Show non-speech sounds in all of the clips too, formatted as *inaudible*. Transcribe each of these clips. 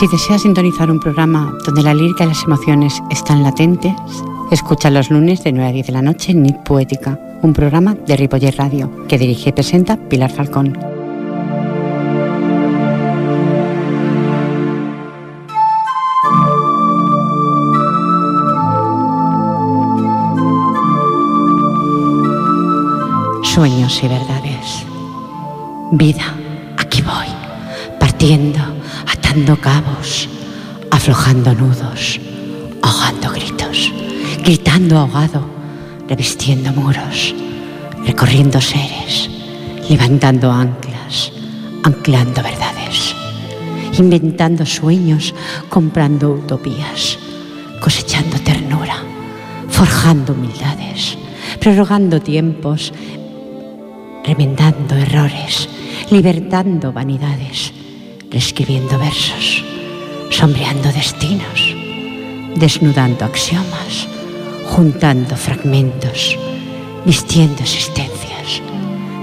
Si deseas sintonizar un programa donde la lírica y las emociones están latentes, escucha los lunes de 9 a 10 de la noche en Poética, un programa de Ripoller Radio que dirige y presenta Pilar Falcón. Sueños y verdades. Vida, aquí voy, partiendo atando cabos, aflojando nudos, ahogando gritos, gritando ahogado, revistiendo muros, recorriendo seres, levantando anclas, anclando verdades, inventando sueños, comprando utopías, cosechando ternura, forjando humildades, prorrogando tiempos, remendando errores, libertando vanidades reescribiendo versos, sombreando destinos, desnudando axiomas, juntando fragmentos, vistiendo existencias,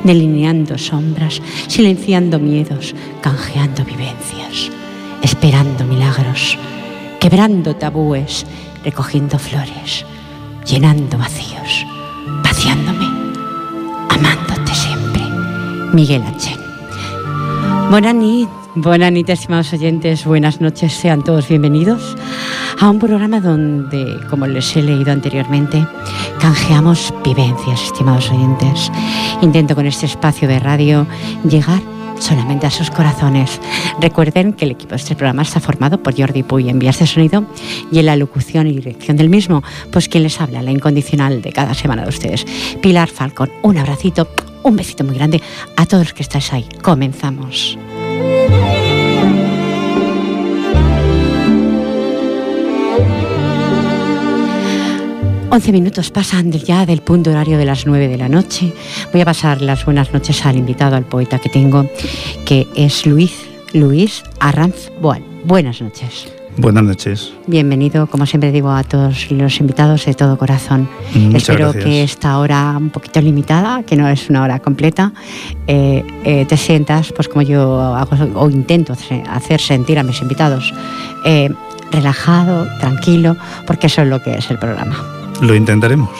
delineando sombras, silenciando miedos, canjeando vivencias, esperando milagros, quebrando tabúes, recogiendo flores, llenando vacíos, vaciándome, amándote siempre. Miguel H. Buenas noches, estimados oyentes, buenas noches, sean todos bienvenidos a un programa donde, como les he leído anteriormente, canjeamos vivencias, estimados oyentes. Intento con este espacio de radio llegar solamente a sus corazones. Recuerden que el equipo de este programa está formado por Jordi Puy en vías de sonido y en la locución y dirección del mismo, pues quien les habla, la incondicional de cada semana de ustedes, Pilar Falcón. Un abracito, un besito muy grande a todos los que estáis ahí. Comenzamos. 11 minutos pasan ya del punto horario de las 9 de la noche. Voy a pasar las buenas noches al invitado, al poeta que tengo, que es Luis, Luis Arranz Boal. Buenas noches. Buenas noches. Bienvenido, como siempre digo, a todos los invitados de todo corazón. Espero que esta hora un poquito limitada, que no es una hora completa, eh, eh, te sientas, pues como yo hago o intento hacer sentir a mis invitados, eh, relajado, tranquilo, porque eso es lo que es el programa. Lo intentaremos. *laughs*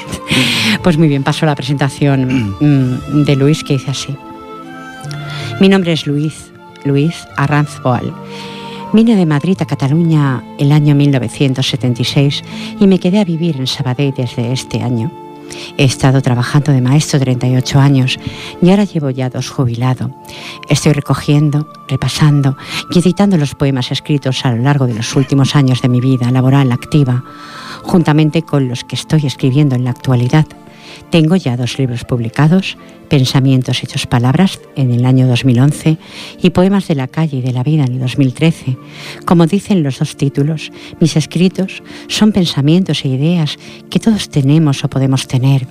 Pues muy bien, paso a la presentación mm, de Luis que dice así. Mi nombre es Luis, Luis Arranz Boal. Vine de Madrid a Cataluña el año 1976 y me quedé a vivir en Sabadell desde este año. He estado trabajando de maestro 38 años y ahora llevo ya dos jubilado. Estoy recogiendo, repasando y editando los poemas escritos a lo largo de los últimos años de mi vida laboral activa juntamente con los que estoy escribiendo en la actualidad. Tengo ya dos libros publicados, Pensamientos hechos palabras en el año 2011 y Poemas de la calle y de la vida en el 2013. Como dicen los dos títulos, mis escritos son pensamientos e ideas que todos tenemos o podemos tener,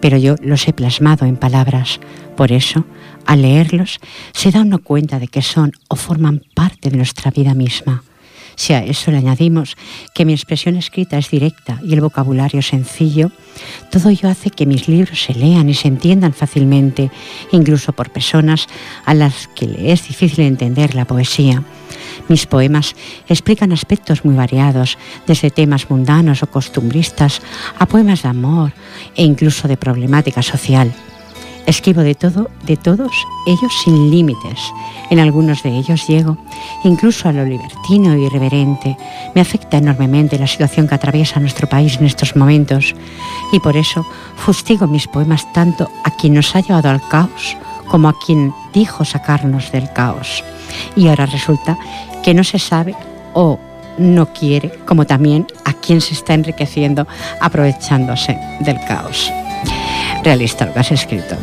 pero yo los he plasmado en palabras. Por eso, al leerlos, se da uno cuenta de que son o forman parte de nuestra vida misma. Si a eso le añadimos que mi expresión escrita es directa y el vocabulario sencillo, todo ello hace que mis libros se lean y se entiendan fácilmente, incluso por personas a las que le es difícil entender la poesía. Mis poemas explican aspectos muy variados, desde temas mundanos o costumbristas a poemas de amor e incluso de problemática social. Escribo de todo, de todos ellos sin límites. En algunos de ellos llego, incluso a lo libertino y irreverente. Me afecta enormemente la situación que atraviesa nuestro país en estos momentos y por eso fustigo mis poemas tanto a quien nos ha llevado al caos como a quien dijo sacarnos del caos. Y ahora resulta que no se sabe o no quiere, como también a quien se está enriqueciendo aprovechándose del caos realista lo que has escrito.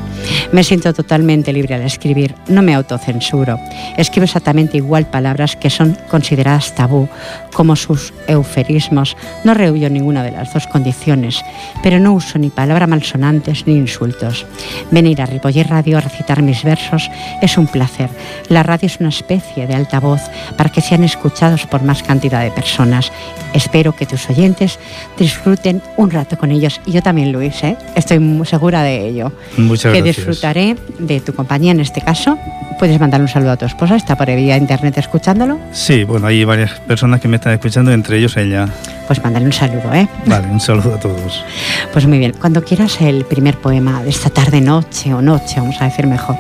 Me siento totalmente libre al escribir, no me autocensuro. Escribo exactamente igual palabras que son consideradas tabú, como sus euferismos. No rehuyo ninguna de las dos condiciones, pero no uso ni palabras malsonantes ni insultos. Venir a Ripoller Radio a recitar mis versos es un placer. La radio es una especie de altavoz para que sean escuchados por más cantidad de personas. Espero que tus oyentes disfruten un rato con ellos y yo también, Luis, ¿eh? estoy seguro segura de ello. Muchas que gracias. disfrutaré de tu compañía en este caso. Puedes mandar un saludo a tu esposa, está por vía internet escuchándolo. Sí, bueno, hay varias personas que me están escuchando, entre ellos ella. Pues mándale un saludo, ¿eh? Vale, un saludo a todos. *laughs* Pues muy bien, cuando quieras el primer poema de esta tarde, noche o noche, vamos a decir mejor.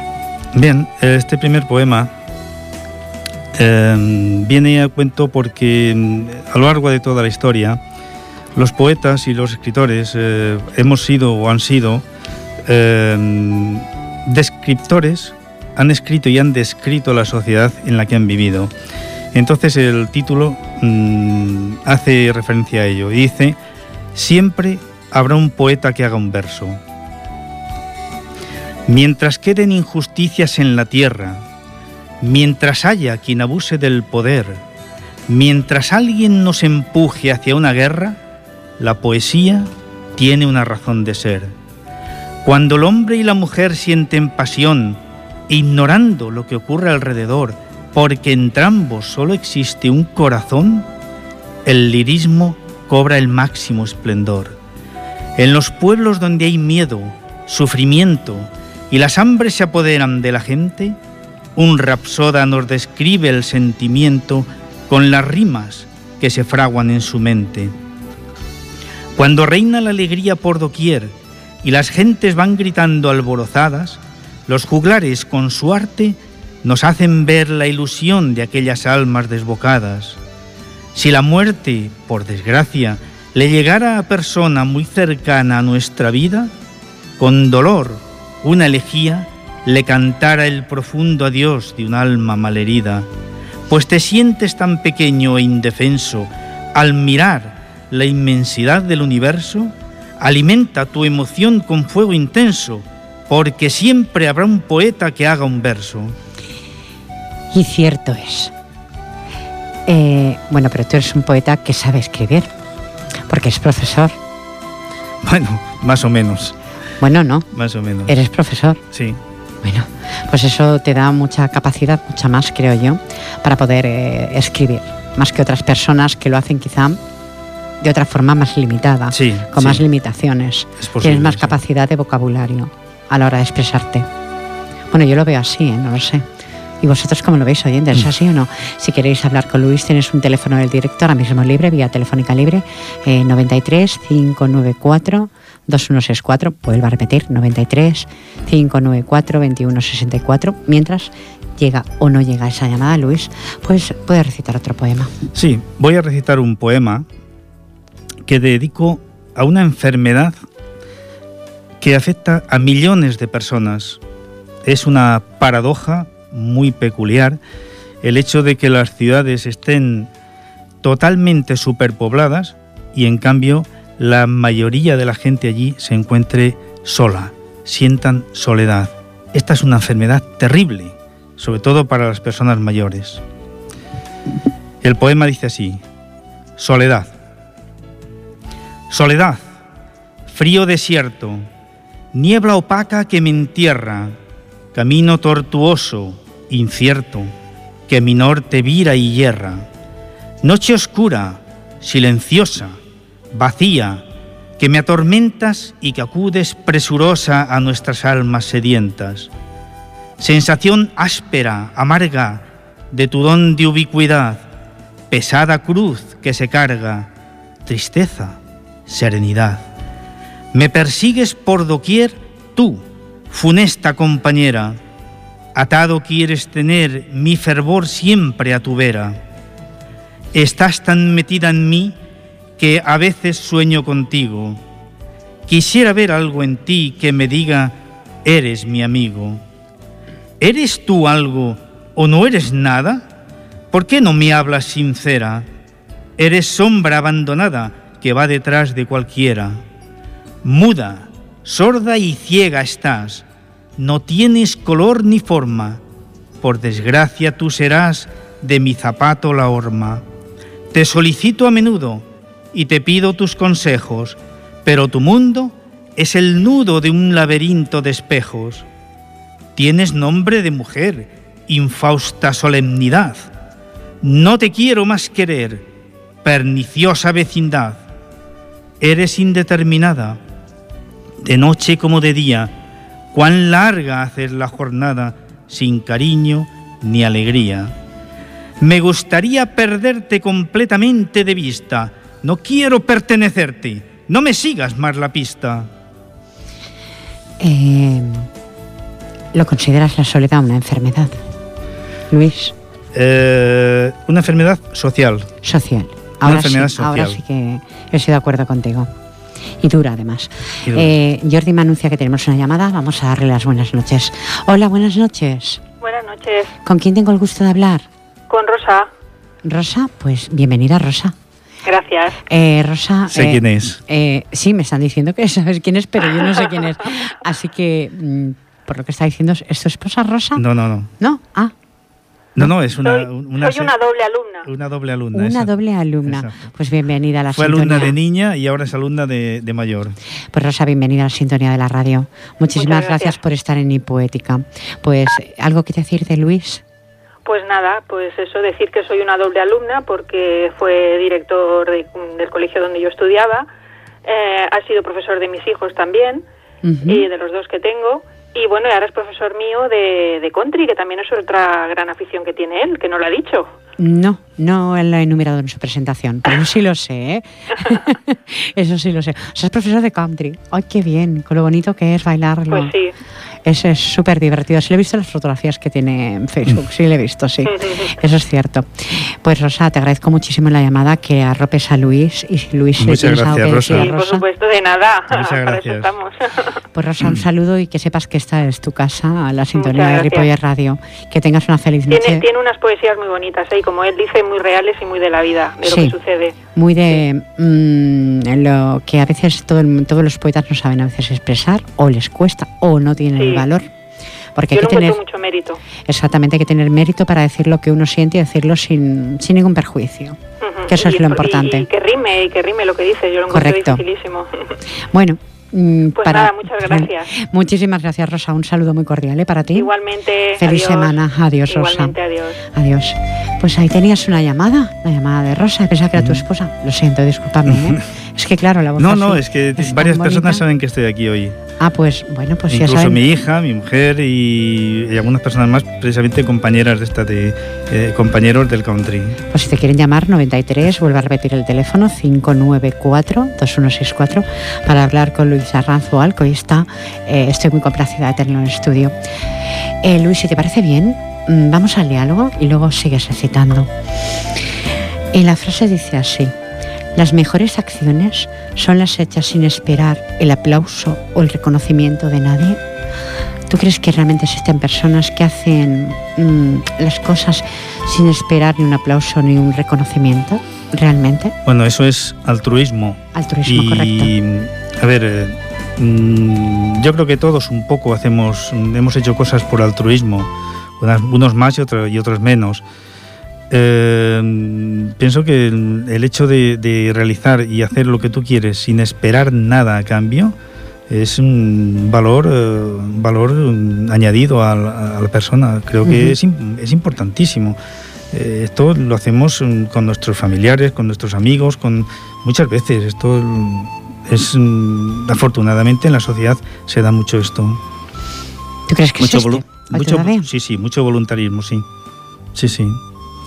Bien, este primer poema eh, viene a cuento porque mm, a lo largo de toda la historia los poetas y los escritores eh, hemos sido o han sido eh, descriptores, han escrito y han descrito la sociedad en la que han vivido. Entonces el título mm, hace referencia a ello y dice, siempre habrá un poeta que haga un verso. Mientras queden injusticias en la tierra, mientras haya quien abuse del poder, mientras alguien nos empuje hacia una guerra, la poesía tiene una razón de ser. Cuando el hombre y la mujer sienten pasión, ignorando lo que ocurre alrededor, porque entre ambos solo existe un corazón, el lirismo cobra el máximo esplendor. En los pueblos donde hay miedo, sufrimiento y las hambres se apoderan de la gente, un rapsoda nos describe el sentimiento con las rimas que se fraguan en su mente. Cuando reina la alegría por doquier y las gentes van gritando alborozadas, los juglares con su arte nos hacen ver la ilusión de aquellas almas desbocadas. Si la muerte, por desgracia, le llegara a persona muy cercana a nuestra vida, con dolor, una elegía le cantara el profundo adiós de un alma malherida, pues te sientes tan pequeño e indefenso al mirar la inmensidad del universo, alimenta tu emoción con fuego intenso, porque siempre habrá un poeta que haga un verso. Y cierto es. Eh, bueno, pero tú eres un poeta que sabe escribir, porque es profesor. Bueno, más o menos, Bueno, no, más o menos. eres profesor. Sí, Bueno, pues eso te da mucha capacidad, mucha más, creo yo, para poder eh, escribir, más que otras personas que lo hacen quizá de otra forma más limitada, sí. con sí. más limitaciones. Posible, Tienes más sí. capacidad de vocabulario a la hora de expresarte. Bueno, yo lo veo así, ¿eh? no lo sé. ¿Y vosotros cómo lo veis, oyentes? ¿Es Mm. así o no? Si queréis hablar con Luis, tienes un teléfono del directo ahora mismo libre, vía telefónica libre, eh, 93 594 2164. Vuelvo a repetir, 93 594 2164. Mientras llega o no llega esa llamada, Luis, pues puedes recitar otro poema. Sí, voy a recitar un poema que dedico a una enfermedad que afecta a millones de personas. Es una paradoja muy peculiar el hecho de que las ciudades estén totalmente superpobladas y en cambio la mayoría de la gente allí se encuentre sola, sientan soledad. Esta es una enfermedad terrible, sobre todo para las personas mayores. El poema dice así, Soledad. Soledad, frío desierto, niebla opaca que me entierra, camino tortuoso, incierto, que mi norte vira y hierra. Noche oscura, silenciosa, vacía, que me atormentas y que acudes presurosa a nuestras almas sedientas. Sensación áspera, amarga, de tu don de ubicuidad, pesada cruz que se carga, tristeza, serenidad. Me persigues por doquier tú, funesta compañera, atado quieres tener mi fervor siempre a tu vera. Estás tan metida en mí que a veces sueño contigo. Quisiera ver algo en ti que me diga, eres mi amigo. ¿Eres tú algo o no eres nada? ¿Por qué no me hablas sincera? Eres sombra abandonada va detrás de cualquiera. Muda, sorda y ciega estás, no tienes color ni forma. Por desgracia tú serás de mi zapato la horma. Te solicito a menudo y te pido tus consejos, pero tu mundo es el nudo de un laberinto de espejos. Tienes nombre de mujer, infausta solemnidad. No te quiero más querer, perniciosa vecindad. Eres indeterminada, de noche como de día, cuán larga haces la jornada sin cariño ni alegría. Me gustaría perderte completamente de vista, no quiero pertenecerte, no me sigas más la pista. Eh, ¿Lo consideras la soledad una enfermedad, Luis? Eh, una enfermedad social. Social. Ahora, sí, ahora sí que estoy de acuerdo contigo. Y dura además. Eh, Jordi me anuncia que tenemos una llamada. Vamos a darle las buenas noches. Hola, buenas noches. Buenas noches. ¿Con quién tengo el gusto de hablar? Con Rosa. Rosa, pues bienvenida Rosa. Gracias. Eh, Rosa. Sé quién es. sí, me están diciendo que sabes quién es, pero yo no sé quién es. *laughs* Así que, mm, por lo que está diciendo, ¿es tu esposa Rosa? No, no, no. ¿No? Ah. No, no, es una, soy, una, soy una doble alumna. Una doble alumna. Una doble alumna. Pues bienvenida a la Fue sintonía. alumna de niña y ahora es alumna de, de, mayor. Pues Rosa, bienvenida a la sintonía de la radio. Muchísimas gracias. gracias. por estar en Hipoética. Pues, ¿algo que decir de Luis? Pues nada, pues eso, decir que soy una doble alumna porque fue director de, del colegio donde yo estudiaba, eh, ha sido profesor de mis hijos también uh -huh. y de los dos que tengo. Y bueno, y ahora es profesor mío de, de, country, que también es otra gran afición que tiene él, que no lo ha dicho. No, no lo he enumerado en su presentación, pero sí lo sé, ¿eh? *laughs* *laughs* Eso sí lo sé. O sea, es profesor de country. ¡Ay, qué bien! Con lo bonito que es bailarlo. Pues sí. Es súper divertido. Sí, le he visto las fotografías que tiene en Facebook. Sí, le he visto, sí. Eso es cierto. Pues, Rosa, te agradezco muchísimo la llamada que arropes a Luis. Y si Luis Muchas le gracias, algo que Rosa. decir a Sí, por supuesto, de nada. Muchas gracias. *laughs* Pues, Rosa, un saludo y que sepas que esta es tu casa, la sintonía de. Ripoller Radio. Que tengas una feliz noche. Tiene, tiene unas poesías muy bonitas, ¿eh? y como él dice, muy reales y muy de la vida, de lo que sucede. muy de mm, lo que a veces todo el- todos los poetas no saben a veces expresar o les cuesta o no tienen valor. Porque Yo hay lo que tener, mucho mérito. exactamente, hay que tener mérito para decir lo que uno siente y decirlo sin, sin ningún perjuicio. Ujú. Que eso es Y- lo y- importante. Y, que rime, y que rime lo que dice, yo lo Correcto. dificilísimo. *laughs* Bueno, mm, Pues para, nada, muchas *laughs* gracias. Muchísimas gracias, Rosa. Un saludo muy cordial ¿eh? para ti. Igualmente. Feliz adiós. semana. Adiós, Rosa. Igualmente, adiós. Adiós. Pues ahí tenías una llamada, la llamada de Rosa. Pensaba que era tu esposa. Lo siento, discúlpame. ¿eh? *laughs* es que claro, la voz No, así no, es que es varias personas saben que estoy aquí hoy. Ah, pues bueno, pues ya Incluso saben. mi hija, mi mujer y, y algunas personas más, precisamente compañeras de esta de eh, compañeros del country. Pues si te quieren llamar, 93, vuelvo a repetir el teléfono, 594-2164, para hablar con Luis Arranz Boal, que hoy está, eh, estoy muy complacida de tenerlo en el estudio. Eh, Luis, si te parece bien, mm, vamos al diálogo y luego sigues recitando. Y la frase dice así, las mejores acciones son las hechas sin esperar el aplauso o el reconocimiento de nadie. ¿Tú crees que realmente existen personas que hacen mm, las cosas sin esperar ni un aplauso ni un reconocimiento? ¿Realmente? Bueno, eso es altruismo. Altruismo, y, correcto. a ver, eh, mm, yo creo que todos un poco hacemos, hemos hecho cosas por altruismo, unas- unos más y, otro- y otros menos. Eh, pienso que el, el hecho de, de realizar y hacer lo que tú quieres sin esperar nada a cambio es un valor, eh, un valor mm, añadido a la, a la persona. Creo que es, es importantísimo. Eh, esto lo hacemos mm, con nuestros familiares, con nuestros amigos, con muchas veces. Esto mm, es afortunadamente en la sociedad se da mucho esto. ¿Tú crees que mucho volu- ¿Hoy mucho- sí, sí, mucho voluntarismo, sí. Sí, sí.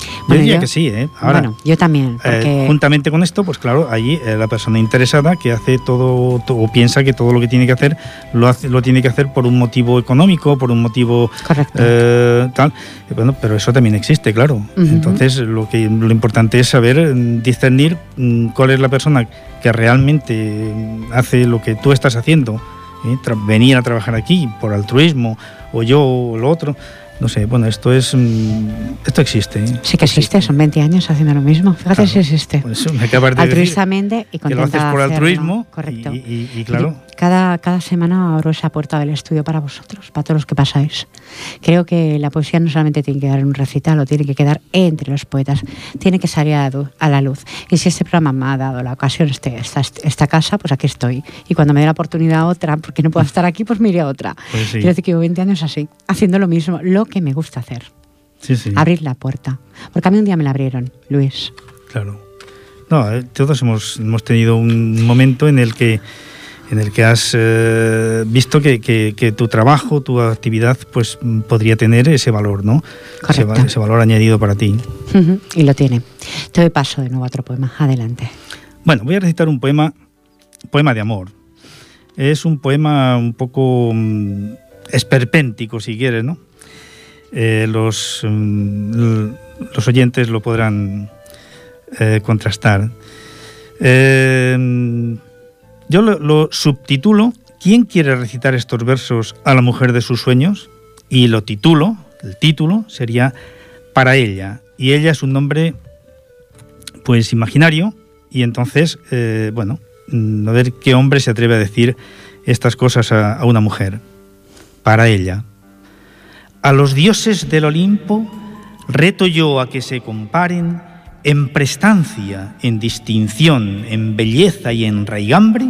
Yo Bueno, diría yo- que sí, ¿eh? Ahora, bueno, yo también, eh, juntamente con esto, pues claro, allí eh, la persona interesada que hace todo, to- o piensa que todo lo que tiene que hacer lo, hace, lo tiene que hacer por un motivo económico, por un motivo correcto. eh, tal. Eh, Bueno, pero eso también existe, claro. Entonces, lo que lo importante es saber mm, discernir mm, cuál es la persona que realmente mm, hace lo que tú estás haciendo. ¿eh? Venir a trabajar aquí por altruismo o yo o lo otro. No sé, bueno, esto es mm, esto existe. ¿eh? sí que existe, son 20 años haciendo lo mismo. Fíjate Claro. si existe. Por eso me de decir Altruistamente y que lo haces por hacerlo. altruismo Correcto. y, y- y claro, Cada, cada semana abro esa puerta del estudio para vosotros, para todos los que pasáis. Creo que la poesía no solamente tiene que quedar en un recital o tiene que quedar entre los poetas, tiene que salir a a la luz. Y si este programa me ha dado la ocasión, este, esta, esta casa, pues aquí estoy. Y cuando me dé la oportunidad otra, porque no puedo estar aquí, pues me iré a otra. Pues sí. Quiero decir que llevo 20 años así, haciendo lo mismo, lo que me gusta hacer, sí, sí. abrir la puerta. Porque a mí un día me la abrieron, Luis. Claro. No, eh, todos hemos, hemos tenido un momento en el que en el que has eh, visto que, tu trabajo, tu actividad, pues podría tener ese valor, ¿no? Ese, ese, valor añadido para ti. Y lo tiene. Te doy paso de nuevo a otro poema. Adelante. Bueno, voy a recitar un poema, poema de amor. Es un poema un poco mm, esperpéntico, si quieres, ¿no? Eh, los, mm, los oyentes lo podrán eh, contrastar. Eh, yo lo, subtitulo ¿Quién quiere recitar estos versos a la mujer de sus sueños? Y lo titulo, el título sería Para ella. Y ella es un nombre, pues, imaginario. Y entonces, eh, bueno, mm, a ver qué hombre se atreve a decir estas cosas a una mujer. Para ella. A los dioses del Olimpo reto yo a que se comparen en prestancia, en distinción, en belleza y en raigambre,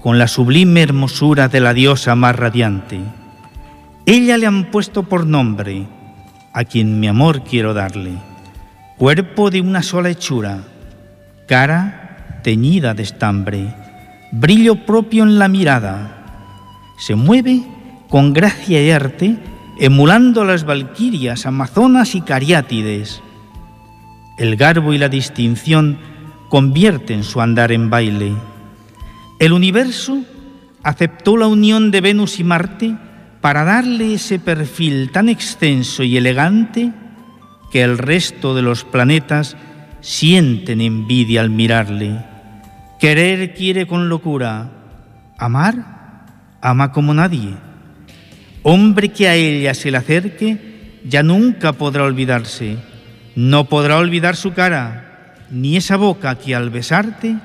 con la sublime hermosura de la diosa más radiante. Ella le han puesto por nombre, a quien mi amor quiero darle, cuerpo de una sola hechura, cara teñida de estambre, brillo propio en la mirada, se mueve con gracia y arte, emulando las valquirias, amazonas y cariátides, el garbo y la distinción convierten su andar en baile. El universo aceptó la unión de Venus y Marte para darle ese perfil tan extenso y elegante que el resto de los planetas sienten envidia al mirarle. Querer quiere con locura, amar, ama como nadie. Hombre que a ella se le acerque, ya nunca podrá olvidarse no podrá olvidar su cara, ni esa boca que al besarte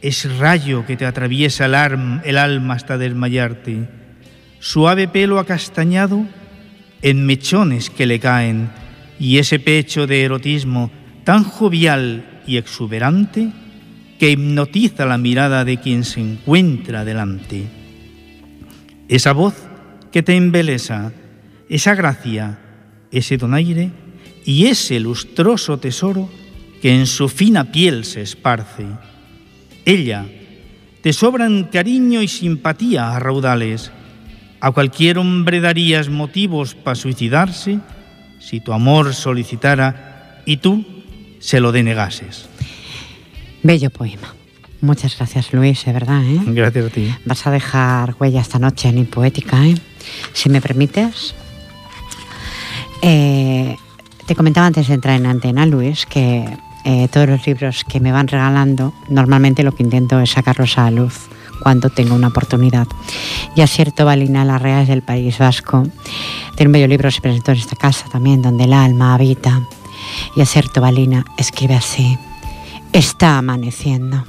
es rayo que te atraviesa el, alma hasta desmayarte, suave pelo acastañado en mechones que le caen, y ese pecho de erotismo tan jovial y exuberante que hipnotiza la mirada de quien se encuentra delante. Esa voz que te embelesa, esa gracia, ese donaire, y ese lustroso tesoro que en su fina piel se esparce. Ella te sobran cariño y simpatía a raudales. A cualquier hombre darías motivos para suicidarse si tu amor solicitara y tú se lo denegases. Bello poema. Muchas gracias, Luis, de verdad. ¿eh? Gracias a ti. Vas a dejar huella esta noche en Poética, ¿eh? Si me permites. Eh, te comentaba antes de entrar en antena, Luis, que eh, todos los libros que me van regalando, normalmente lo que intento es sacarlos a la luz cuando tengo una oportunidad. Y cierto Balina Larrea es del País Vasco. Tiene un bello libro, se presentó en esta casa también, donde el alma habita. Y cierto Balina escribe así, está amaneciendo.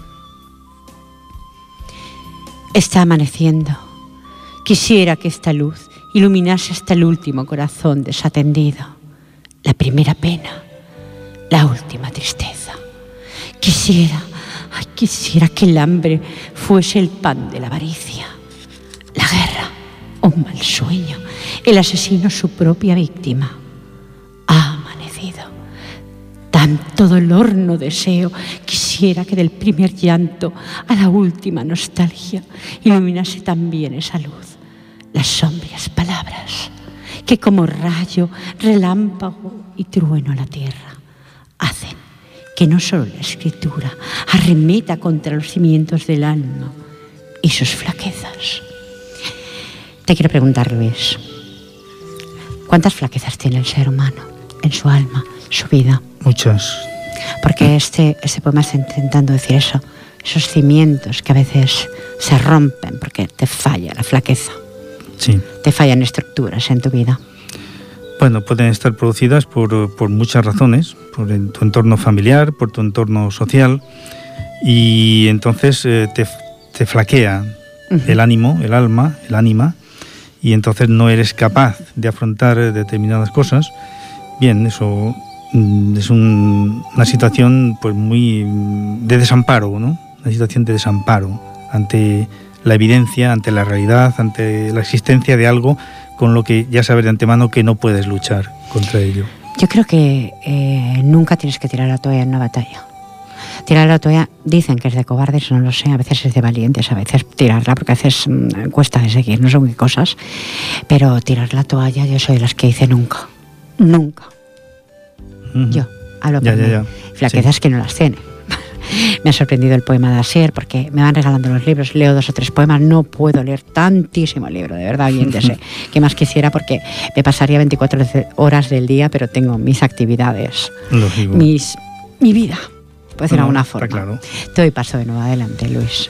Está amaneciendo. Quisiera que esta luz iluminase hasta el último corazón desatendido la primera pena, la última tristeza. Quisiera, quisiera que el hambre fuese el pan de la avaricia, la guerra, un mal sueño, el asesino su propia víctima. Ha amanecido. Tanto dolor no deseo, quisiera que del primer llanto a la última nostalgia iluminase también esa luz, las sombrías palabras que como rayo, relámpago y trueno a la tierra hacen que no solo la escritura arremeta contra los cimientos del alma y sus flaquezas. Te quiero preguntar, Luis, ¿cuántas flaquezas tiene el ser humano en su alma, su vida? Muchas. Porque este, este poema está intentando decir eso, esos cimientos que a veces se rompen porque te falla la flaqueza. Te fallan estructuras en tu vida. Bueno, pueden estar producidas por, muchas razones, por tu entorno familiar, por tu entorno social, y entonces eh, te, flaquea el ánimo, el alma, el ánima, y entonces no eres capaz de afrontar determinadas cosas. Bien, eso mm, es una situación pues muy mm, de desamparo, ¿no? Una situación de desamparo ante la evidencia, ante la realidad, ante la existencia de algo con lo que ya sabes de antemano que no puedes luchar contra ello. Yo creo que eh, nunca tienes que tirar la toalla en una batalla. Tirar la toalla dicen que es de cobardes, no lo sé, a veces es de valientes, a veces tirarla porque a veces mm, cuesta de seguir, no son qué cosas. Pero tirar la toalla yo soy de las que dice nunca, nunca. Yo, hablo por ya, Flaquezas que no las tiene. Me ha sorprendido el poema de Asier porque me van regalando los libros, leo dos o tres poemas, no puedo leer tantísimo libro, de verdad, oyéntese, *laughs* que más quisiera porque me pasaría 24 horas del día, pero tengo mis actividades, mis, mi vida, puede ser de alguna forma. Claro. Te doy paso de nuevo adelante, Luis.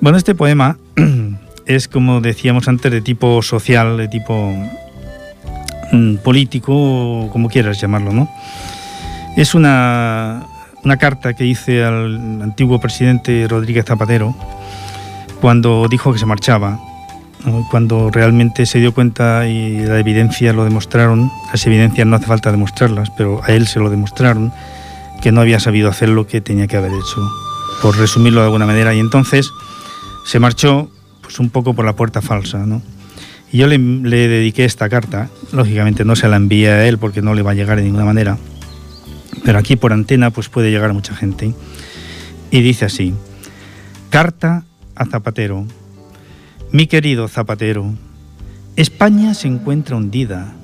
Bueno, este poema *clears throat* es, como decíamos antes, de tipo social, de tipo mm, político, como quieras llamarlo, ¿no? Es una, una carta que hice al antiguo presidente Rodríguez Zapatero cuando dijo que se marchaba, cuando realmente se dio cuenta y la evidencia lo demostraron, las evidencias no hace falta demostrarlas, pero a él se lo demostraron, que no había sabido hacer lo que tenía que haber hecho, por resumirlo de alguna manera, y entonces se marchó pues un poco por la puerta falsa, ¿no? Y yo le, dediqué esta carta, lógicamente no se la envié a él porque no le va a llegar de ninguna manera, pero aquí por antena pues puede llegar mucha gente. Y dice así, carta a Zapatero. Mi querido Zapatero, España se encuentra hundida.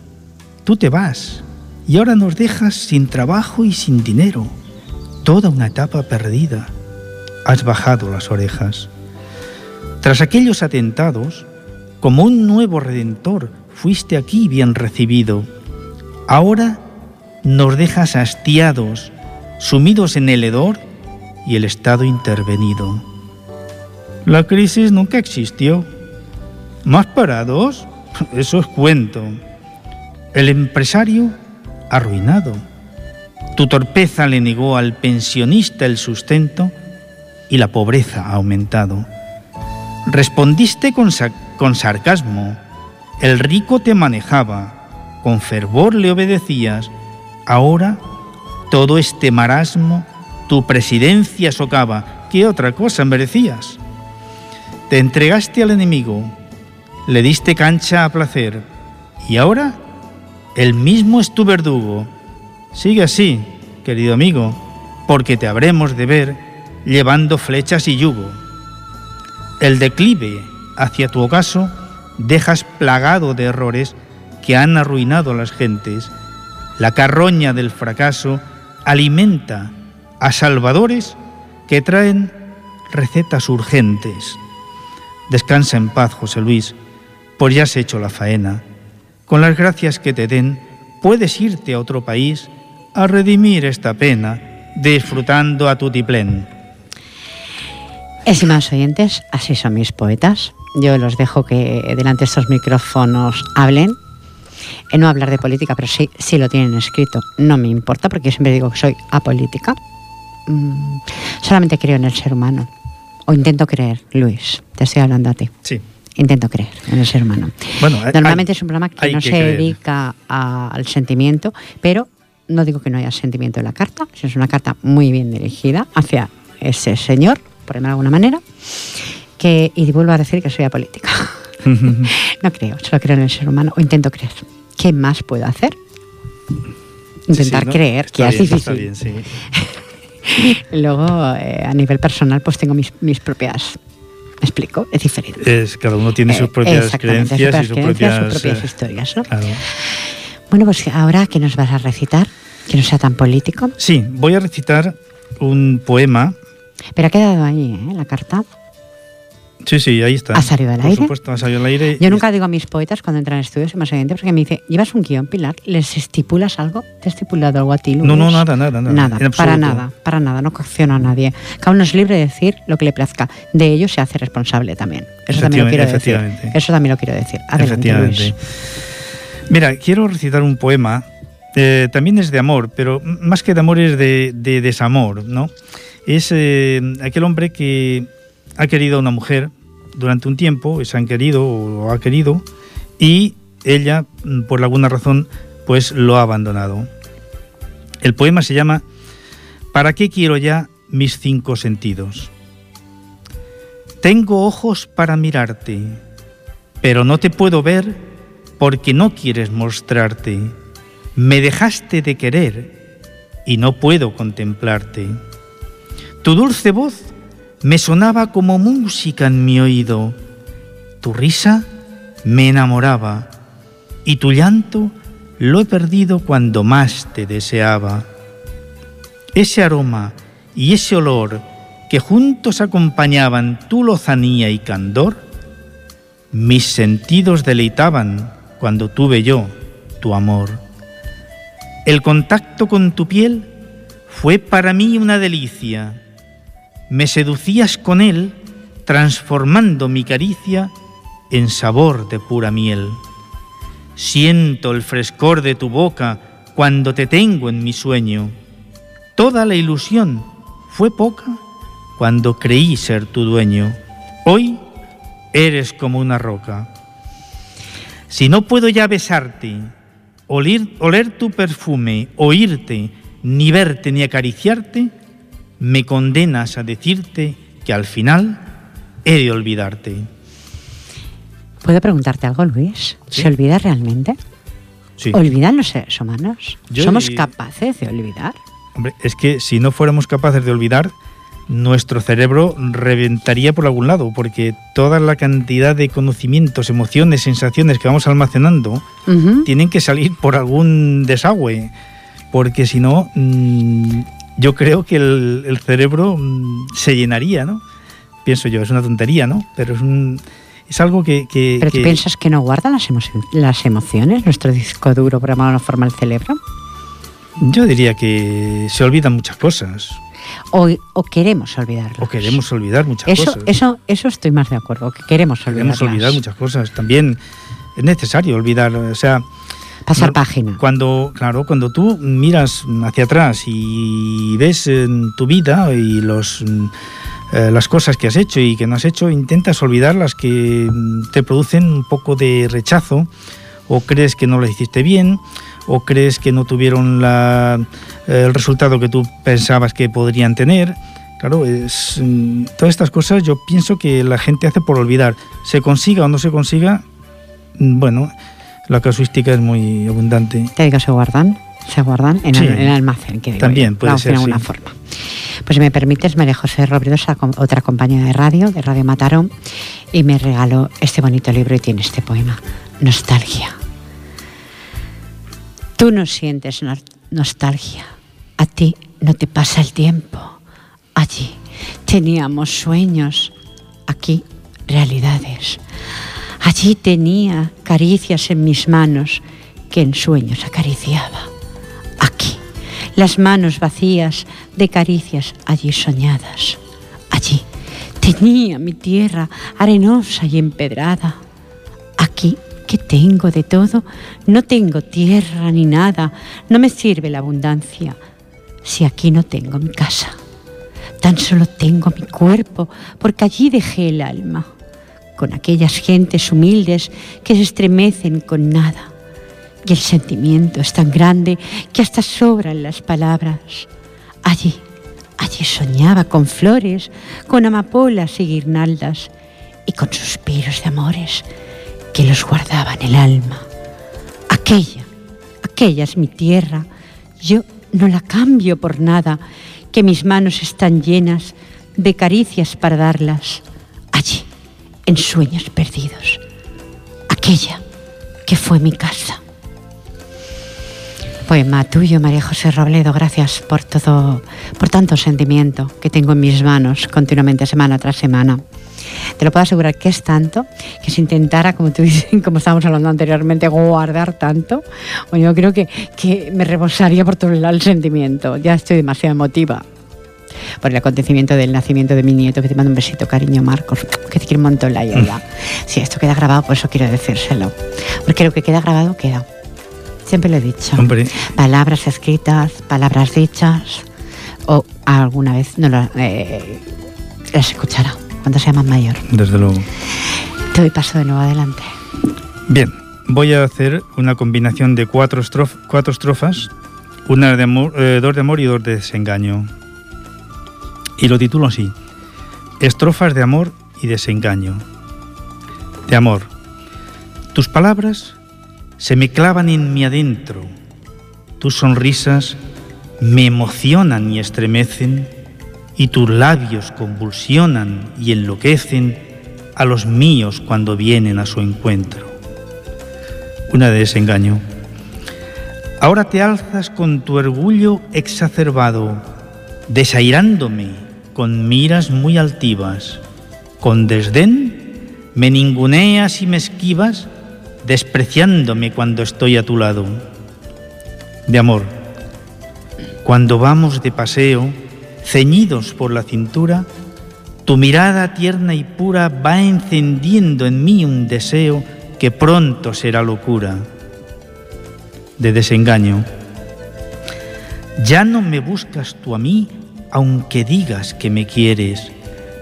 Tú te vas y ahora nos dejas sin trabajo y sin dinero. Toda una etapa perdida. Has bajado las orejas. Tras aquellos atentados, como un nuevo redentor, fuiste aquí bien recibido. Ahora nos dejas hastiados, sumidos en el hedor y el Estado intervenido. La crisis nunca existió. ¿Más parados? *laughs* Eso es cuento. El empresario arruinado. Tu torpeza le negó al pensionista el sustento y la pobreza ha aumentado. Respondiste con, con sarcasmo. El rico te manejaba. Con fervor le obedecías Ahora todo este marasmo, tu presidencia socava. ¿Qué otra cosa merecías? Te entregaste al enemigo, le diste cancha a placer y ahora el mismo es tu verdugo. Sigue así, querido amigo, porque te habremos de ver llevando flechas y yugo. El declive hacia tu ocaso dejas plagado de errores que han arruinado a las gentes la carroña del fracaso alimenta a salvadores que traen recetas urgentes. Descansa en paz, José Luis, por ya has hecho la faena. Con las gracias que te den, puedes irte a otro país a redimir esta pena, disfrutando a tu tiplén. Estimados oyentes, así son mis poetas. Yo los dejo que delante de estos micrófonos hablen no hablar de política, pero sí, sí lo tienen escrito. No me importa porque yo siempre digo que soy apolítica. Mm, solamente creo en el ser humano. O intento creer, Luis. Te estoy hablando a ti. Sí. Intento creer en el ser humano. Bueno, Normalmente es un programa que no se dedica al sentimiento, pero no digo que no haya sentimiento en la carta, es una carta muy bien dirigida hacia ese señor, por de alguna manera, que, y vuelvo a decir que soy apolítica. *laughs* *laughs* no creo, solo creo en el ser humano, o intento creer. ¿Qué más puedo hacer? Intentar creer que es difícil. *laughs* Luego, eh, a nivel personal, pues tengo mis, propias ¿Me explico? Es diferente. Es, cada uno tiene sus eh, propias creencias, y sus propias, eh, historias. ¿no? Bueno, pues ahora, ¿qué nos vas a recitar? Que no sea tan político. Sí, voy a recitar un poema. Pero ha quedado ahí, ¿eh? La carta. Sí, sí, ahí está. ¿Ha salido al aire? Por supuesto, ha salido al aire. Yo nunca digo a mis poetas cuando entran en estudios, más evidente, porque me dice, ¿llevas un guion, Pilar? ¿Les estipulas algo? ¿Te he estipulado algo a ti, No, no, nada, nada. Nada, nada para nada, para nada, no coacciono a nadie. Cada uno es libre de decir lo que le plazca. De ello se hace responsable también. Eso también lo quiero decir. Eso también lo quiero decir. Adelante, Luis. Mira, quiero recitar un poema. Eh, también es de amor, pero más que de amor es de, desamor, ¿no? Es eh, aquel hombre que ha querido a una mujer, durante un tiempo, se han querido o ha querido, y ella, mm, por alguna razón, pues lo ha abandonado. El poema se llama ¿Para qué quiero ya mis cinco sentidos? Tengo ojos para mirarte, pero no te puedo ver porque no quieres mostrarte. Me dejaste de querer y no puedo contemplarte. Tu dulce voz me sonaba como música en mi oído. Tu risa me enamoraba y tu llanto lo he perdido cuando más te deseaba. Ese aroma y ese olor que juntos acompañaban tu lozanía y candor, mis sentidos deleitaban cuando tuve yo tu amor. El contacto con tu piel fue para mí una delicia. Me seducías con él, transformando mi caricia en sabor de pura miel. Siento el frescor de tu boca cuando te tengo en mi sueño. Toda la ilusión fue poca cuando creí ser tu dueño. Hoy eres como una roca. Si no puedo ya besarte, oler, oler tu perfume, oírte, ni verte ni acariciarte, me condenas a decirte que al final he de olvidarte. ¿Puedo preguntarte algo, Luis? ¿Se olvida realmente? Sí. ¿Olvidan los seres humanos? Yo ¿Somos y- capaces de olvidar? Hombre, es que si no fuéramos capaces de olvidar, nuestro cerebro reventaría por algún lado, porque toda la cantidad de conocimientos, emociones, sensaciones que vamos almacenando tienen que salir por algún desagüe, porque si no, mm, yo creo que el, el cerebro mm, se llenaría, ¿no? Pienso yo, es una tontería, ¿no? Pero es, un, es algo que... que- ¿Pero tú piensas que no guardan las, emo- las emociones, nuestro disco duro, de una forma, el cerebro? Yo diría que se olvidan muchas cosas, ¿O, o queremos olvidarlas? o queremos olvidar muchas eso, cosas. Eso, eso estoy más de acuerdo, que queremos olvidarlas. Queremos olvidar muchas cosas. También es necesario olvidar, o sea, Pasar página. Cuando, claro, cuando tú miras hacia atrás y ves en tu vida y los mm, eh, las cosas que has hecho y que no has hecho, intentas olvidar las que mm, te producen un poco de rechazo o crees que no lo hiciste bien o crees que no tuvieron la, eh, el resultado que tú pensabas que podrían tener. Claro, es, mm, todas estas cosas yo pienso que la gente hace por olvidar. Se consiga o no se consiga, bueno, la casuística es muy abundante. Te digo, se guardan, se guardan en, Sí. el, en el almacén. Que digo También yo, puede ser, De alguna sí. forma. Pues si me permites, María José Robredo es la com- otra compañera de radio, de Radio Mataró, y me regaló este bonito libro y tiene este poema, Nostalgia. Tú no sientes no- nostalgia, a ti no te pasa el tiempo. Allí teníamos sueños, aquí realidades. Allí tenía caricias en mis manos que en sueños acariciaba. Aquí, las manos vacías de caricias allí soñadas. Allí tenía mi tierra arenosa y empedrada. Aquí que tengo de todo, no tengo tierra ni nada, no me sirve la abundancia si aquí no tengo mi casa. Tan solo tengo mi cuerpo, porque allí dejé el alma, con aquellas gentes humildes que se estremecen con nada. Y el sentimiento es tan grande que hasta sobran las palabras. Allí, allí soñaba con flores, con amapolas y guirnaldas, y con suspiros de amores que los guardaba en el alma. Aquella, aquella es mi tierra, yo no la cambio por nada, que mis manos están llenas de caricias para darlas allí, en sueños perdidos. Aquella que fue mi casa. Poema tuyo, María José Robledo, gracias por todo, por tanto sentimiento que tengo en mis manos continuamente, semana tras semana. Te lo puedo asegurar que es tanto que si intentara, como tú *laughs* dices, como estábamos hablando anteriormente, guardar tanto, yo creo que, que me rebosaría por todo el sentimiento. Ya estoy demasiado emotiva por el acontecimiento del nacimiento de mi nieto, que te mando un besito, cariño, Marcos, que te quiero un montón la Yola. Si esto queda grabado, por eso quiero decírselo. Porque lo que queda grabado queda. Siempre lo he dicho. Hombre, Palabras escritas, palabras dichas, o alguna vez no lo- eh, las escuchará cuando sea más mayor. desde luego. Te doy paso de nuevo adelante. Bien, voy a hacer una combinación de cuatro, estrof- cuatro estrofas, una de amor, eh, dos de amor y dos de desengaño. Y lo titulo así, Estrofas de amor y desengaño. De amor. Tus palabras se me clavan en mi adentro, tus sonrisas me emocionan y estremecen, y tus labios convulsionan y enloquecen a los míos cuando vienen a su encuentro. Una de desengaño. Ahora te alzas con tu orgullo exacerbado, desairándome con miras muy altivas. Con desdén me ninguneas y me esquivas, despreciándome cuando estoy a tu lado. De amor, cuando vamos de paseo, ceñidos por la cintura, tu mirada tierna y pura va encendiendo en mí un deseo que pronto será locura de desengaño. Ya no me buscas tú a mí, aunque digas que me quieres,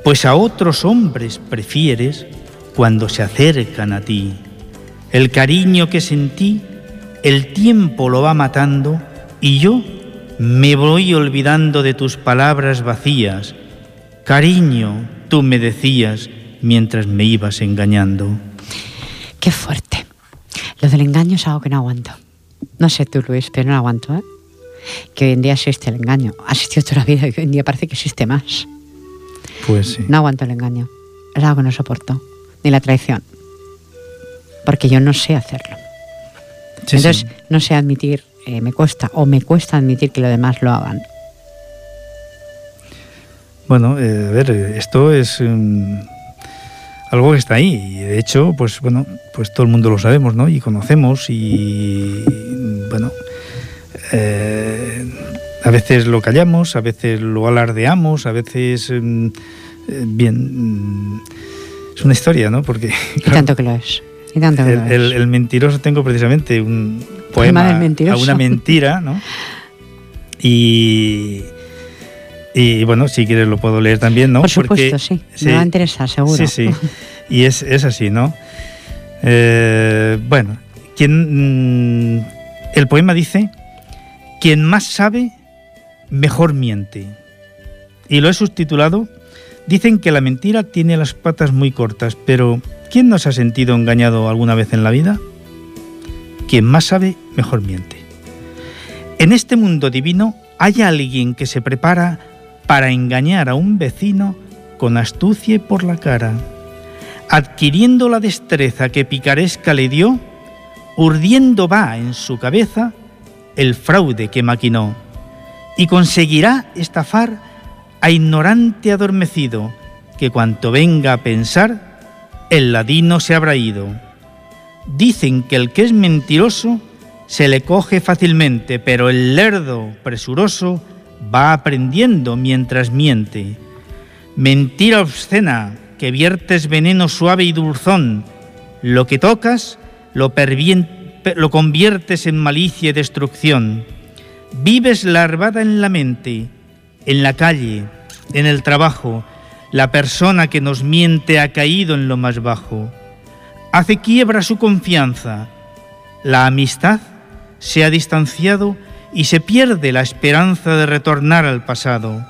pues a otros hombres prefieres cuando se acercan a ti. El cariño que sentí, el tiempo lo va matando y yo me voy olvidando de tus palabras vacías. Cariño, tú me decías mientras me ibas engañando. Qué fuerte. Lo del engaño es algo que no aguanto. No sé tú, Luis, pero no lo aguanto, ¿eh? Que hoy en día existe el engaño. Ha existido toda la vida y hoy en día parece que existe más. Pues sí. No aguanto el engaño. Es algo que no soporto. Ni la traición. Porque yo no sé hacerlo. Entonces, no sé admitir eh, me cuesta o me cuesta admitir que los demás lo hagan. Bueno, eh, a ver, esto es um, algo que está ahí y de hecho, pues bueno, pues todo el mundo lo sabemos, ¿no? Y conocemos y bueno, eh, a veces lo callamos, a veces lo alardeamos, a veces um, bien mm, es una historia, ¿no? Porque *laughs* y tanto que lo es. Y tanto que el, lo es. el, el mentiroso tengo precisamente un poema a una mentira, ¿no? Y, y bueno, si quieres lo puedo leer también, ¿no? Por supuesto, Porque, sí. Me va a interesar, seguro. Sí, sí. Y es, es así, ¿no? Eh, bueno, quien, mm, el poema dice, quien más sabe, mejor miente. Y lo he subtitulado, dicen que la mentira tiene las patas muy cortas, pero ¿quién no se ha sentido engañado alguna vez en la vida? Quien más sabe, mejor miente. En este mundo divino hay alguien que se prepara para engañar a un vecino con astucia y por la cara. Adquiriendo la destreza que picaresca le dio, urdiendo va en su cabeza el fraude que maquinó, y conseguirá estafar a ignorante adormecido, que cuanto venga a pensar, el ladino se habrá ido. Dicen que el que es mentiroso se le coge fácilmente, pero el lerdo presuroso va aprendiendo mientras miente. Mentira obscena, que viertes veneno suave y dulzón, lo que tocas lo, lo conviertes en malicia y destrucción. Vives larvada en la mente, en la calle, en el trabajo, la persona que nos miente ha caído en lo más bajo hace quiebra su confianza. La amistad se ha distanciado y se pierde la esperanza de retornar al pasado.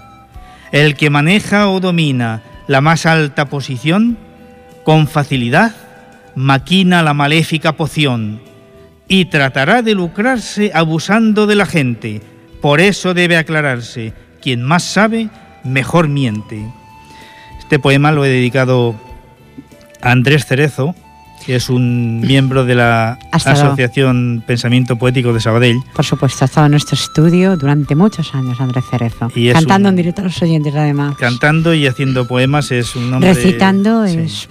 El que maneja o domina la más alta posición, con facilidad maquina la maléfica poción y tratará de lucrarse abusando de la gente. Por eso debe aclararse, quien más sabe, mejor miente. Este poema lo he dedicado a Andrés Cerezo, que es un miembro de la *clears throat* Asociación Pensamiento Poético de Sabadell. Por supuesto, ha estado en nuestro estudio durante muchos años Andrés Cerezo. Y cantando en directo a los oyentes además. Cantando y haciendo poemas es un nombre... Recitando sí. es...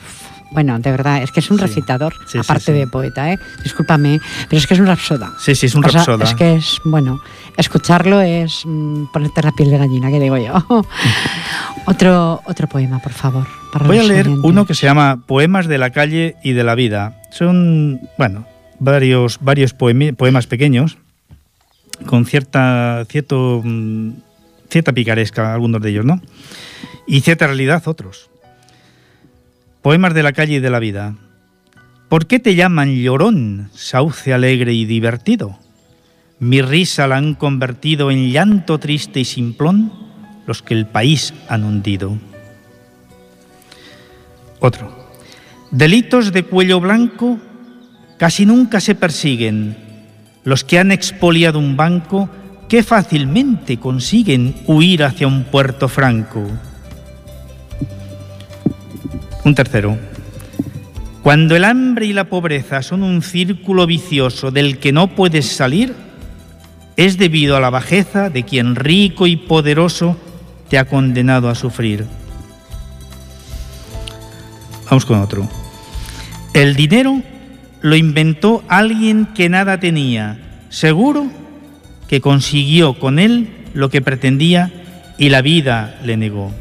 Bueno, de verdad, es que es un Sí. recitador, Sí, aparte de poeta, ¿eh? Discúlpame, pero es que es un rapsoda. Sí, sí, es un O sea, rapsoda. es que es, bueno, escucharlo es mm, ponerte la piel de gallina, que digo yo. *laughs* otro, otro poema, por favor. Para Voy a leer uno que se llama Poemas de la calle y de la vida. Son, bueno, varios, varios poemas pequeños con cierta, cierto, mm, cierta picaresca, algunos de ellos, ¿no? Y cierta realidad, otros. Poemas de la calle y de la vida. ¿Por qué te llaman llorón, sauce alegre y divertido? Mi risa la han convertido en llanto triste y simplón los que el país han hundido. Otro. Delitos de cuello blanco casi nunca se persiguen. Los que han expoliado un banco que fácilmente consiguen huir hacia un puerto franco. Un tercero. Cuando el hambre y la pobreza son un círculo vicioso del que no puedes salir, es debido a la bajeza de quien rico y poderoso te ha condenado a sufrir. Vamos con otro. El dinero lo inventó alguien que nada tenía. Seguro que consiguió con él lo que pretendía y la vida le negó.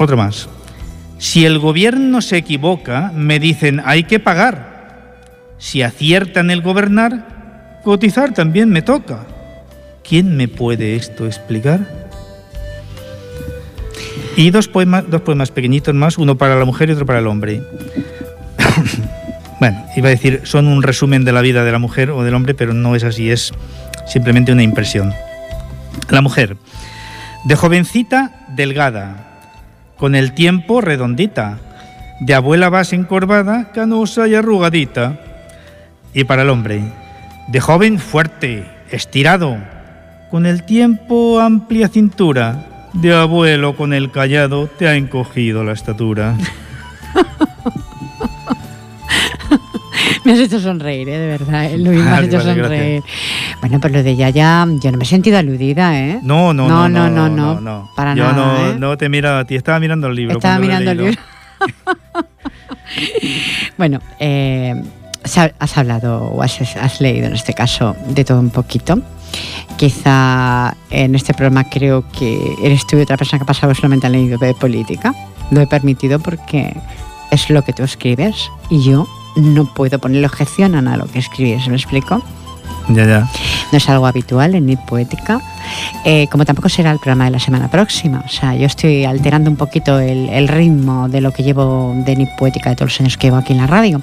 Otro más. Si el gobierno se equivoca, me dicen hay que pagar. Si aciertan el gobernar, cotizar también me toca. ¿Quién me puede esto explicar? Y dos poemas, dos poemas pequeñitos más, uno para la mujer y otro para el hombre. *laughs* bueno, iba a decir, son un resumen de la vida de la mujer o del hombre, pero no es así, es simplemente una impresión. La mujer, de jovencita, delgada, con el tiempo redondita, de abuela vas encorvada, canosa y arrugadita. Y para el hombre, de joven fuerte, estirado, con el tiempo amplia cintura, de abuelo con el callado te ha encogido la estatura. *laughs* *laughs* me has hecho sonreír, ¿eh? de verdad, ¿eh? Luis, me has hecho sonreír. Bueno, pues lo de Yaya, yo no me he sentido aludida, ¿eh? No, no, no, no, no, no, no, para yo nada. no, ¿eh? no te he mirado a ti, estaba mirando el libro. Estaba mirando el libro. *laughs* bueno, eh, has hablado o has, has leído en este caso de todo un poquito. Quizá en este programa creo que eres tú y otra persona que ha pasado solamente han leído de política. Lo he permitido porque es lo que tú escribes y yo no puedo ponerle objeción a nada lo que escribes, ¿me explico? Ya, ya. No es algo habitual en Nit Poética, eh, como tampoco será el programa de la semana próxima. O sea, yo estoy alterando un poquito el, el ritmo de lo que llevo de Nit Poética de todos los años que llevo aquí en la radio.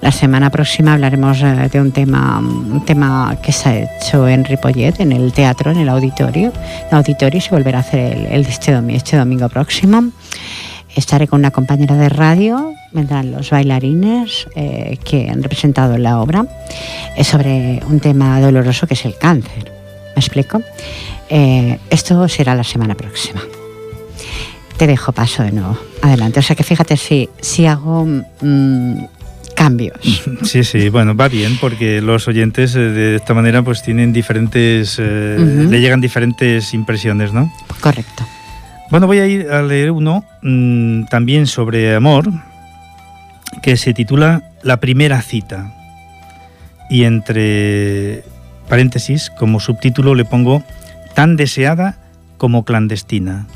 La semana próxima hablaremos eh, de un tema, un tema que se ha hecho en Ripollet, en el teatro, en el auditorio. El auditorio se volverá a hacer el, el este, domingo, este domingo próximo. Estaré con una compañera de radio, vendrán los bailarines eh, que han representado la obra, es sobre un tema doloroso que es el cáncer. ¿Me explico? Eh, esto será la semana próxima. Te dejo paso de nuevo. Adelante. O sea que fíjate si, si hago mm, cambios. *laughs* Sí, sí, bueno, va bien porque los oyentes eh, de esta manera pues tienen diferentes, eh, le llegan diferentes impresiones, ¿no? Correcto. Bueno, voy a ir a leer uno mm, también sobre amor que se titula La primera cita. Y entre paréntesis, como subtítulo le pongo tan deseada como clandestina.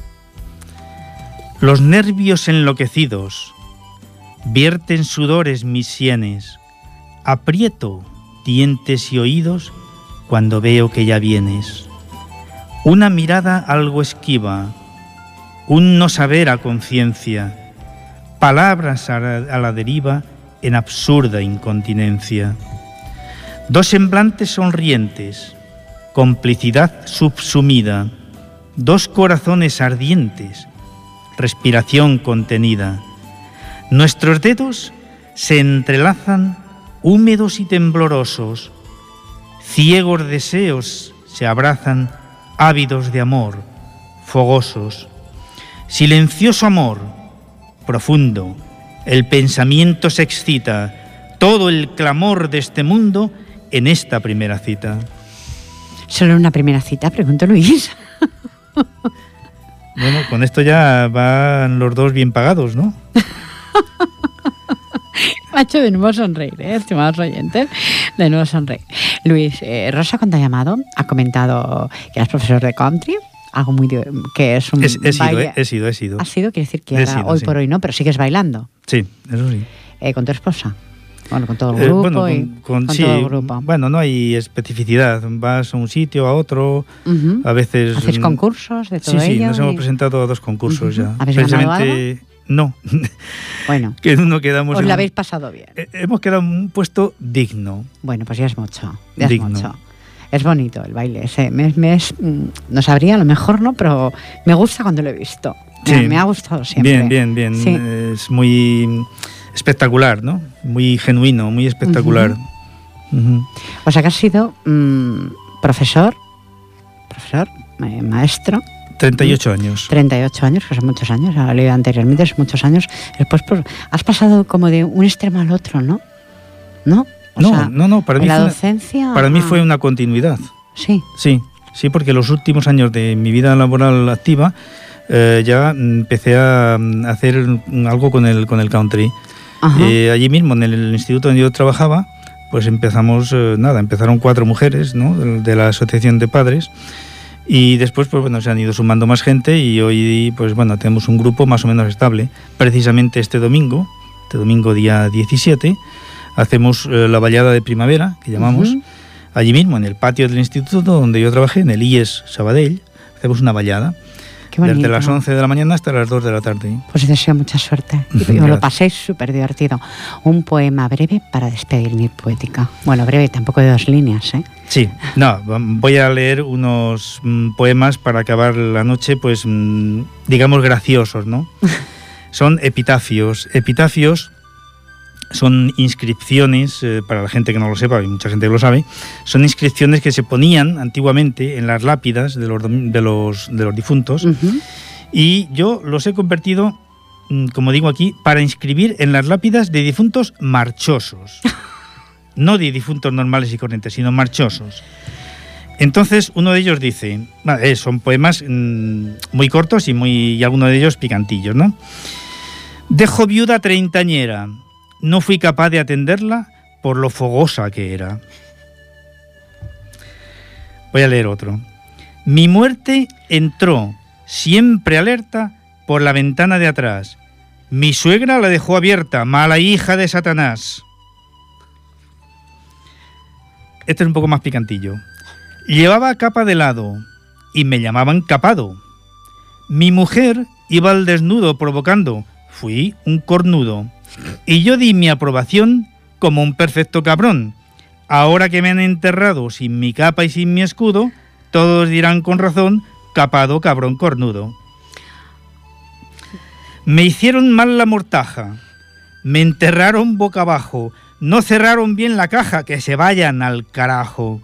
Los nervios enloquecidos vierten sudores mis sienes, aprieto dientes y oídos cuando veo que ya vienes. Una mirada algo esquiva, un no saber a conciencia, palabras a la, deriva en absurda incontinencia. Dos semblantes sonrientes, complicidad subsumida, dos corazones ardientes, respiración contenida. Nuestros dedos se entrelazan húmedos y temblorosos, ciegos deseos se abrazan ávidos de amor, fogosos. Silencioso amor, profundo, el pensamiento se excita, todo el clamor de este mundo en esta primera cita. Solo una primera cita, pregunto Luis. *laughs* Bueno, con esto ya van los dos bien pagados, ¿no? *laughs* Me ha hecho de nuevo sonreír, ¿eh? estimados oyentes. De nuevo sonreír. Luis, eh, Rosa, cuando ha llamado, ha comentado que eres profesor de country, algo muy. que es un. He, he sido, baile- eh, he sido, he sido. ¿Has sido? Quiere decir que ahora, sido, hoy sí. por hoy no, pero sigues bailando. Sí, eso sí. Eh, con tu esposa. Bueno, con todo el Eh, grupo. bueno, y, con, con- sí, todo el grupo. bueno, no hay especificidad. Vas a un sitio, a otro, Ujú. a veces... ¿Hacéis mm, concursos de todo Sí, sí, ello? nos hemos Y- presentado a dos concursos Ujú. ya. ¿Habéis Precisamente, no, *laughs* Bueno, que uno quedamos... os en lo habéis pasado bien. eh, Hemos quedado en un puesto digno. Bueno, pues ya es mucho. Ya es Digno. mucho. Es bonito el baile ese. Me, me es- mm, no sabría, a lo mejor no, pero me gusta cuando lo he visto. Me, Sí. me ha gustado siempre. Bien, bien, bien. Sí. Es muy espectacular, ¿no? Muy genuino, muy espectacular. O sea que has sido mm, profesor, profesor, eh, maestro. 38 años. 38 años, que son muchos años, ha leído anteriormente, son muchos años. Después pues, has pasado como de un extremo al otro, ¿no? ¿No? No, no, no, para mí, la fue, docencia, para mí fue una continuidad. Sí. Sí, sí, porque los últimos años de mi vida laboral activa eh, ya empecé a mm, hacer algo con el, con el country. Eh, allí mismo, en el instituto donde yo trabajaba, pues empezamos, eh, nada, empezaron cuatro mujeres ¿no? de, la asociación de padres y después pues bueno se han ido sumando más gente y hoy pues bueno tenemos un grupo más o menos estable precisamente este domingo este domingo día 17 hacemos la vallada de primavera que llamamos allí mismo en el patio del instituto donde yo trabajé en el IES Sabadell hacemos una vallada desde las 11 de la mañana hasta las 2 de la tarde. Pues deseo mucha suerte. *laughs* Y lo paséis súper divertido. Un poema breve para despedir mi poética. Bueno, breve, tampoco de dos líneas, ¿eh? Sí, *laughs* no, voy a leer unos mm, poemas para acabar la noche, pues mm, digamos graciosos, ¿no? *laughs* Son epitafios. Epitafios son inscripciones, eh, para la gente que no lo sepa, y mucha gente lo sabe, son inscripciones que se ponían antiguamente en las lápidas de los, de los, de los difuntos y yo los he convertido, mm, como digo aquí, para inscribir en las lápidas de difuntos marchosos. *laughs* no de difuntos normales y corrientes, sino marchosos. Entonces uno de ellos dice, eh, son poemas mm, muy cortos y, muy, y algunos de ellos picantillos, ¿no? Dejo viuda treintañera, no fui capaz de atenderla por lo fogosa que era. Voy a leer otro. Mi muerte entró, siempre alerta, por la ventana de atrás. Mi suegra la dejó abierta, mala hija de Satanás. Este es un poco más picantillo. Llevaba capa de lado y me llamaban capado. Mi mujer iba al desnudo provocando. Fui un cornudo. Y yo di mi aprobación como un perfecto cabrón. Ahora que me han enterrado sin mi capa y sin mi escudo, todos dirán con razón, capado cabrón cornudo. Me hicieron mal la mortaja, me enterraron boca abajo, no cerraron bien la caja, que se vayan al carajo.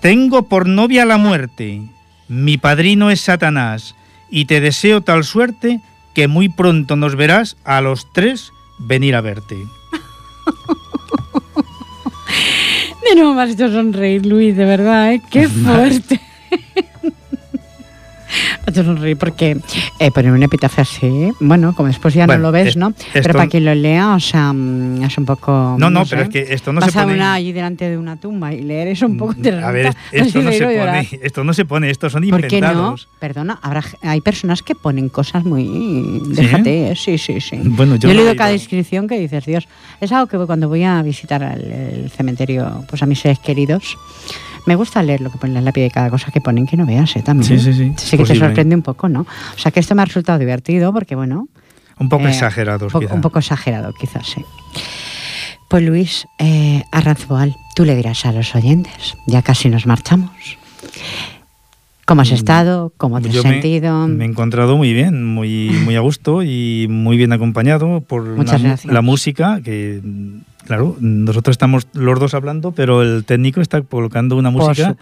Tengo por novia la muerte, mi padrino es Satanás, y te deseo tal suerte que muy pronto nos verás a los tres venir a verte. De nuevo me has hecho sonreír, Luis, de verdad, ¿eh? Qué fuerte. Hecho sonreír porque eh, poner un epitafio así, bueno, como después ya no lo ves, ¿no? Pero para quien lo lea, o sea, mm, es un poco. No, no, pero es que esto no se pone. una allí delante de una tumba y leer es un poco mm, A ver, *laughs* esto no, se pone, esto no se pone, estos son inventados. ¿Por qué no? Perdona, habrá, hay personas que ponen cosas muy. Déjate, ¿Sí? ¿eh? sí, sí, Bueno, yo, he leído cada inscripción que dices, Dios, es algo que cuando voy a visitar el cementerio, pues a mis seres queridos me gusta leer lo que pone en la lápida de cada cosa que ponen, que no veas, ¿eh? También. Sí, sí, sí. Sí que te sorprende un poco, ¿no? O sea que esto me ha resultado divertido porque, bueno... Un poco eh, exagerado, quizás. Un poco exagerado, quizás, sí. Pues Luis eh, Arranzboal, tú le dirás a los oyentes, ya casi nos marchamos. ¿Cómo has mm, estado? ¿Cómo te has sentido? Me, he encontrado muy bien, muy, muy a gusto y muy bien acompañado por la, música que Claro, nosotros estamos los dos hablando, pero el técnico está colocando una música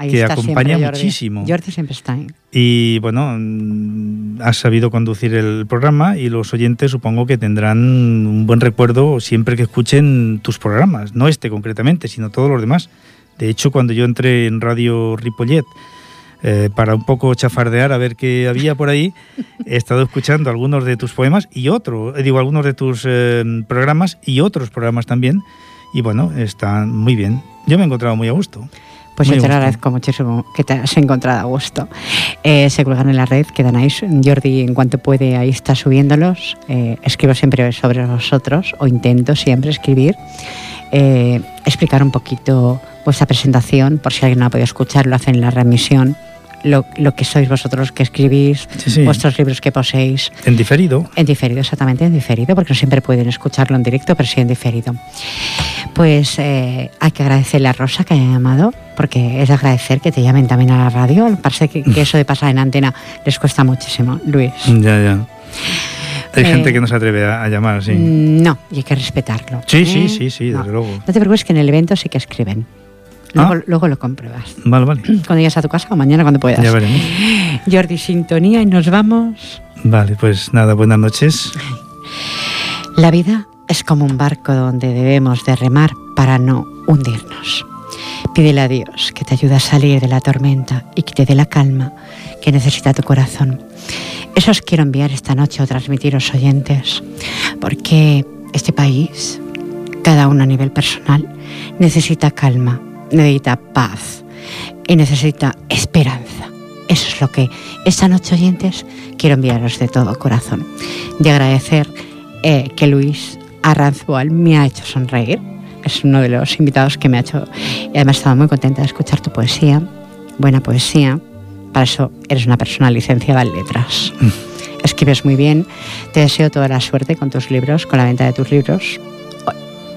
que acompaña muchísimo. Jordi siempre está ahí. Y bueno, mm, has sabido conducir el programa y los oyentes supongo que tendrán un buen recuerdo siempre que escuchen tus programas, no este concretamente, sino todos los demás. De hecho, cuando yo entré en Radio Ripollet, eh, para un poco chafardear a ver qué había por ahí. He estado escuchando algunos de tus poemas y otros, eh, digo, algunos de tus eh, programas y otros programas también. Y bueno, están muy bien. Yo me he encontrado muy a gusto. Pues yo te agradezco muchísimo que te has encontrado a gusto. se cuelgan en la red, quedan ahí. Jordi, en cuanto puede, ahí está subiéndolos. escribo siempre sobre vosotros, o intento siempre escribir. explicar un poquito vuestra presentación, por si alguien no ha podido escuchar, lo hacen en la remisión lo, que sois vosotros que escribís, vuestros libros que poseéis. En diferido. En diferido, exactamente, en diferido, porque no siempre pueden escucharlo en directo, pero sí en diferido. Pues eh, hay que agradecerle a Rosa que haya llamado, porque es de agradecer que te llamen también a la radio. Parece que, que eso de pasar en antena les cuesta muchísimo, Luis. Ya, ya. Hay gente que no se atreve a, llamar, sí. Mm, no, y hay que respetarlo. Sí, sí, sí, sí, desde luego. No te preocupes que en el evento sí que escriben. Luego, ah. luego, lo compruebas. Vale, vale. *clears throat* Cuando llegues a tu casa o mañana cuando puedas. Ya veremos. *gasps* Jordi, sintonía y nos vamos. Vale, pues nada, buenas noches. La vida es como un barco donde debemos de remar para no hundirnos. Pídele a Dios que te ayude a salir de la tormenta y que te dé la calma que necesita tu corazón. Eso os quiero enviar esta noche o transmitiros oyentes, porque este país, cada uno a nivel personal, necesita calma, necesita paz y necesita esperanza. Eso es lo que esta noche oyentes quiero enviaros de todo corazón. De agradecer eh, que Luis Arranzual me ha hecho sonreír. Es uno de los invitados que me ha hecho y además estaba muy contenta de escuchar tu poesía, buena poesía. Para eso eres una persona licenciada en letras. *laughs* Escribes muy bien. Te deseo toda la suerte con tus libros, con la venta de tus libros.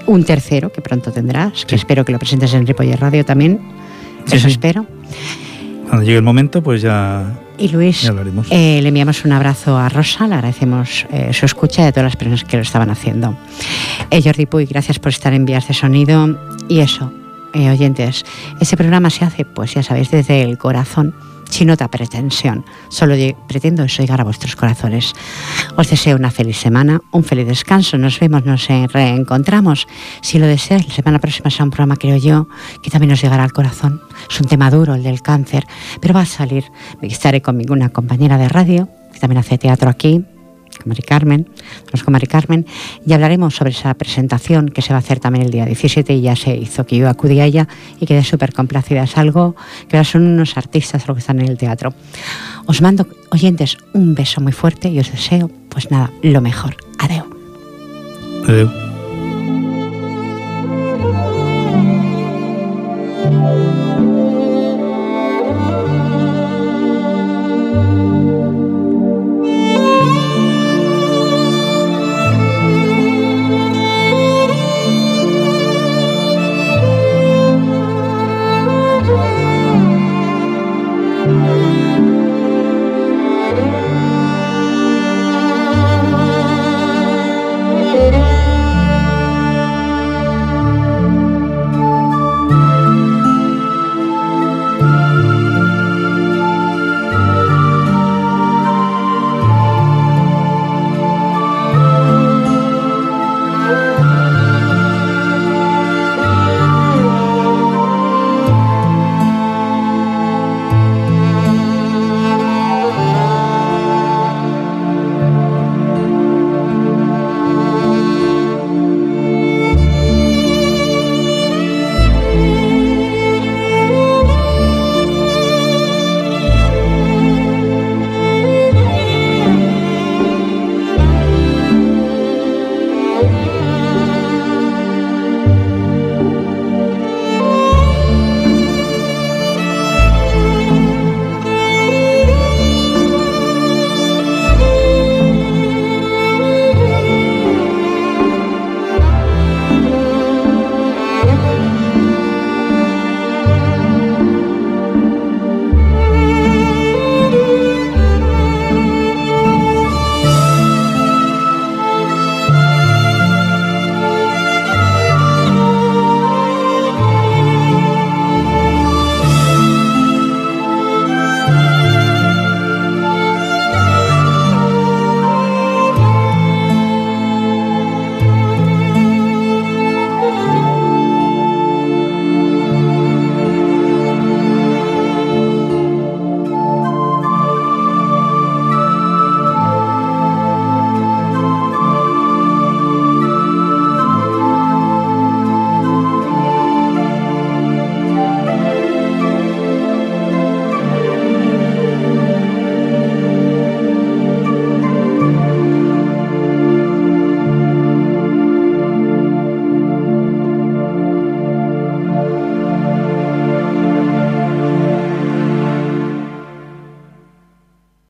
Un tercero que pronto tendrás, que espero que lo presentes en Ripoller Radio también. eso espero. Cuando llegue el momento, pues ya y Luis, eh, le enviamos un abrazo a Rosa, le agradecemos eh, su escucha y a todas las personas que lo estaban haciendo. Eh, Jordi Puy, gracias por estar en Vías de Sonido. Y eso, oyentes, ese programa se hace, pues ya sabéis, desde el corazón sin otra pretensión. Solo pretendo eso llegar a vuestros corazones. Os deseo una feliz semana, un feliz descanso. Nos vemos, nos reencontramos. Si lo deseas, la semana próxima será un programa, creo yo, que también nos llegará al corazón. Es un tema duro, el del cáncer, pero va a salir. Estaré conmigo una compañera de radio que también hace teatro aquí, Mari Carmen, con Mari Carmen, y hablaremos sobre esa presentación que se va a hacer también el día 17 y ya se hizo, que yo acudí a ella y quedé súper complacida. Es algo que ahora son unos artistas los que están en el teatro. Os mando, oyentes, un beso muy fuerte y os deseo, pues nada, lo mejor. Adeu. Adeu.